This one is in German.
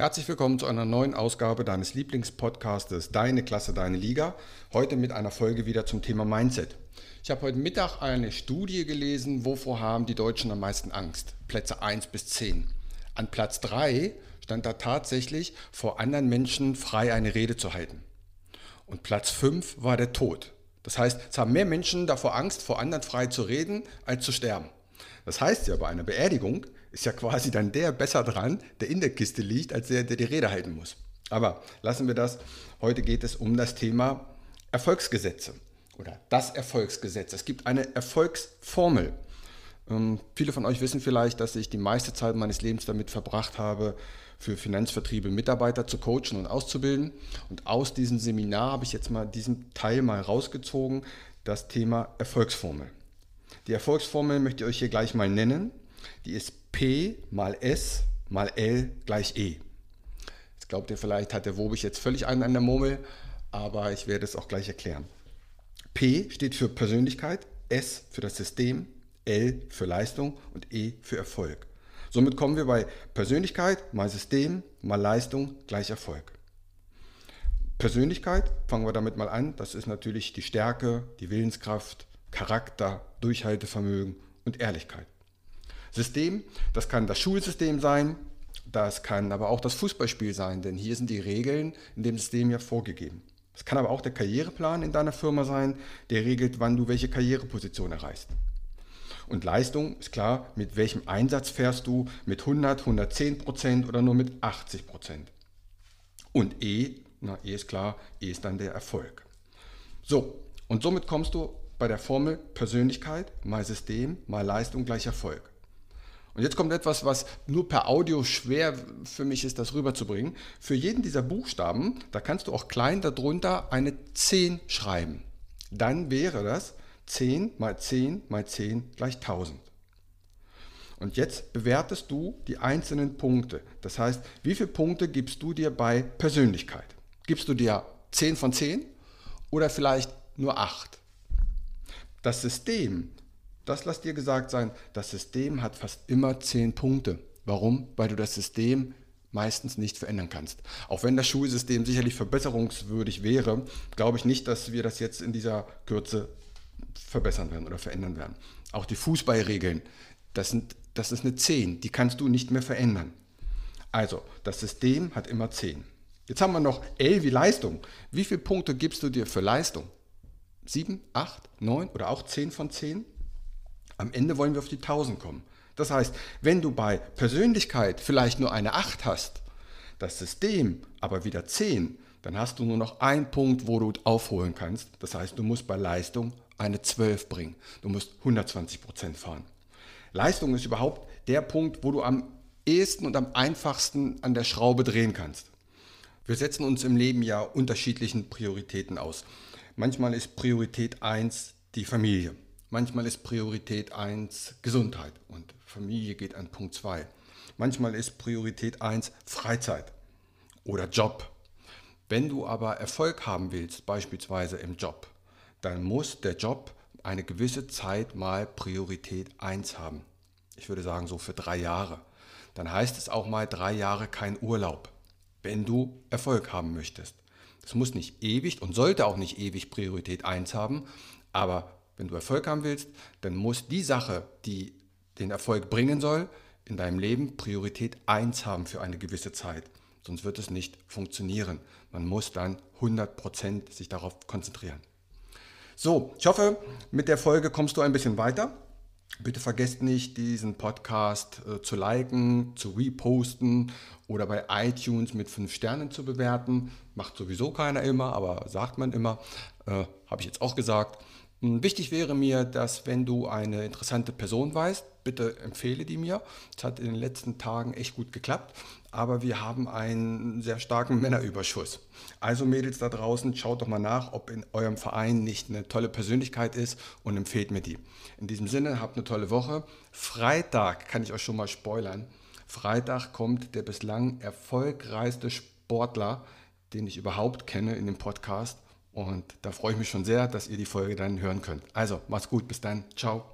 Herzlich willkommen zu einer neuen Ausgabe deines Lieblingspodcastes Deine Klasse, deine Liga. Heute mit einer Folge wieder zum Thema Mindset. Ich habe heute Mittag eine Studie gelesen, wovor haben die Deutschen am meisten Angst? Plätze 1 bis 10. An Platz 3 stand da tatsächlich, vor anderen Menschen frei eine Rede zu halten. Und Platz 5 war der Tod. Das heißt, es haben mehr Menschen davor Angst, vor anderen frei zu reden, als zu sterben. Das heißt ja, bei einer Beerdigung ist ja quasi dann der besser dran, der in der Kiste liegt, als der, der die Rede halten muss. Aber lassen wir das. Heute geht es um das Thema Erfolgsgesetze oder das Erfolgsgesetz. Es gibt eine Erfolgsformel. Ähm, viele von euch wissen vielleicht, dass ich die meiste Zeit meines Lebens damit verbracht habe, für Finanzvertriebe Mitarbeiter zu coachen und auszubilden. Und aus diesem Seminar habe ich jetzt mal diesen Teil mal rausgezogen, das Thema Erfolgsformel. Die Erfolgsformel möchte ich euch hier gleich mal nennen. Die ist P mal S mal L gleich E. Jetzt glaubt ihr vielleicht, hat der Wobig jetzt völlig einen an der Murmel, aber ich werde es auch gleich erklären. P steht für Persönlichkeit, S für das System, L für Leistung und E für Erfolg. Somit kommen wir bei Persönlichkeit mal System mal Leistung gleich Erfolg. Persönlichkeit, fangen wir damit mal an, das ist natürlich die Stärke, die Willenskraft, Charakter, Durchhaltevermögen und Ehrlichkeit. System, das kann das Schulsystem sein, das kann aber auch das Fußballspiel sein, denn hier sind die Regeln in dem System ja vorgegeben. Es kann aber auch der Karriereplan in deiner Firma sein, der regelt, wann du welche Karriereposition erreichst. Und Leistung ist klar, mit welchem Einsatz fährst du, mit 100, 110 Prozent oder nur mit 80 Prozent. Und E, na E ist klar, E ist dann der Erfolg. So, und somit kommst du bei der Formel Persönlichkeit mal System mal Leistung gleich Erfolg. Und jetzt kommt etwas, was nur per Audio schwer für mich ist, das rüberzubringen. Für jeden dieser Buchstaben, da kannst du auch klein darunter eine 10 schreiben. Dann wäre das 10 mal 10 mal 10 gleich 1000. Und jetzt bewertest du die einzelnen Punkte. Das heißt, wie viele Punkte gibst du dir bei Persönlichkeit? Gibst du dir 10 von 10 oder vielleicht nur 8? Das System, das lass dir gesagt sein, das System hat fast immer 10 Punkte. Warum? Weil du das System meistens nicht verändern kannst. Auch wenn das Schulsystem sicherlich verbesserungswürdig wäre, glaube ich nicht, dass wir das jetzt in dieser Kürze verbessern werden oder verändern werden. Auch die Fußballregeln, das, sind, das ist eine 10, die kannst du nicht mehr verändern. Also, das System hat immer 10. Jetzt haben wir noch L wie Leistung. Wie viele Punkte gibst du dir für Leistung? 7, 8, 9 oder auch 10 von 10? Am Ende wollen wir auf die 1000 kommen. Das heißt, wenn du bei Persönlichkeit vielleicht nur eine 8 hast, das System aber wieder 10, dann hast du nur noch einen Punkt, wo du aufholen kannst. Das heißt, du musst bei Leistung eine 12 bringen. Du musst 120 Prozent fahren. Leistung ist überhaupt der Punkt, wo du am ehesten und am einfachsten an der Schraube drehen kannst. Wir setzen uns im Leben ja unterschiedlichen Prioritäten aus. Manchmal ist Priorität 1 die Familie. Manchmal ist Priorität 1 Gesundheit und Familie geht an Punkt 2. Manchmal ist Priorität 1 Freizeit oder Job. Wenn du aber Erfolg haben willst, beispielsweise im Job, dann muss der Job eine gewisse Zeit mal Priorität 1 haben. Ich würde sagen so für drei Jahre. Dann heißt es auch mal drei Jahre kein Urlaub, wenn du Erfolg haben möchtest. Das muss nicht ewig und sollte auch nicht ewig Priorität 1 haben, aber wenn du Erfolg haben willst, dann muss die Sache, die den Erfolg bringen soll, in deinem Leben Priorität 1 haben für eine gewisse Zeit. Sonst wird es nicht funktionieren. Man muss dann 100% sich darauf konzentrieren. So, ich hoffe, mit der Folge kommst du ein bisschen weiter. Bitte vergesst nicht, diesen Podcast äh, zu liken, zu reposten oder bei iTunes mit 5 Sternen zu bewerten. Macht sowieso keiner immer, aber sagt man immer. Äh, Habe ich jetzt auch gesagt. Hm, wichtig wäre mir, dass wenn du eine interessante Person weißt, bitte empfehle die mir. Es hat in den letzten Tagen echt gut geklappt, aber wir haben einen sehr starken Männerüberschuss. Also Mädels da draußen, schaut doch mal nach, ob in eurem Verein nicht eine tolle Persönlichkeit ist und empfehlt mir die. In diesem Sinne, habt eine tolle Woche. Freitag kann ich euch schon mal spoilern. Freitag kommt der bislang erfolgreichste Sportler, den ich überhaupt kenne in dem Podcast. Und da freue ich mich schon sehr, dass ihr die Folge dann hören könnt. Also, macht's gut, bis dann. Ciao.